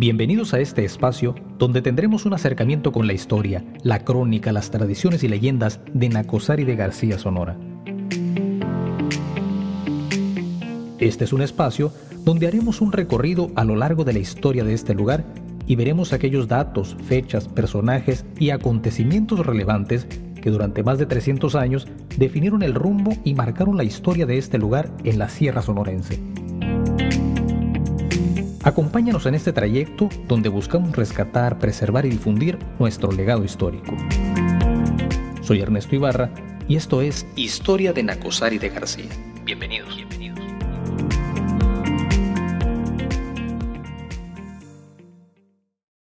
Bienvenidos a este espacio donde tendremos un acercamiento con la historia, la crónica, las tradiciones y leyendas de Nacosari de García Sonora. Este es un espacio donde haremos un recorrido a lo largo de la historia de este lugar y veremos aquellos datos, fechas, personajes y acontecimientos relevantes que durante más de 300 años definieron el rumbo y marcaron la historia de este lugar en la Sierra Sonorense. Acompáñanos en este trayecto donde buscamos rescatar, preservar y difundir nuestro legado histórico. Soy Ernesto Ibarra y esto es Historia de Nacosari de García. Bienvenidos.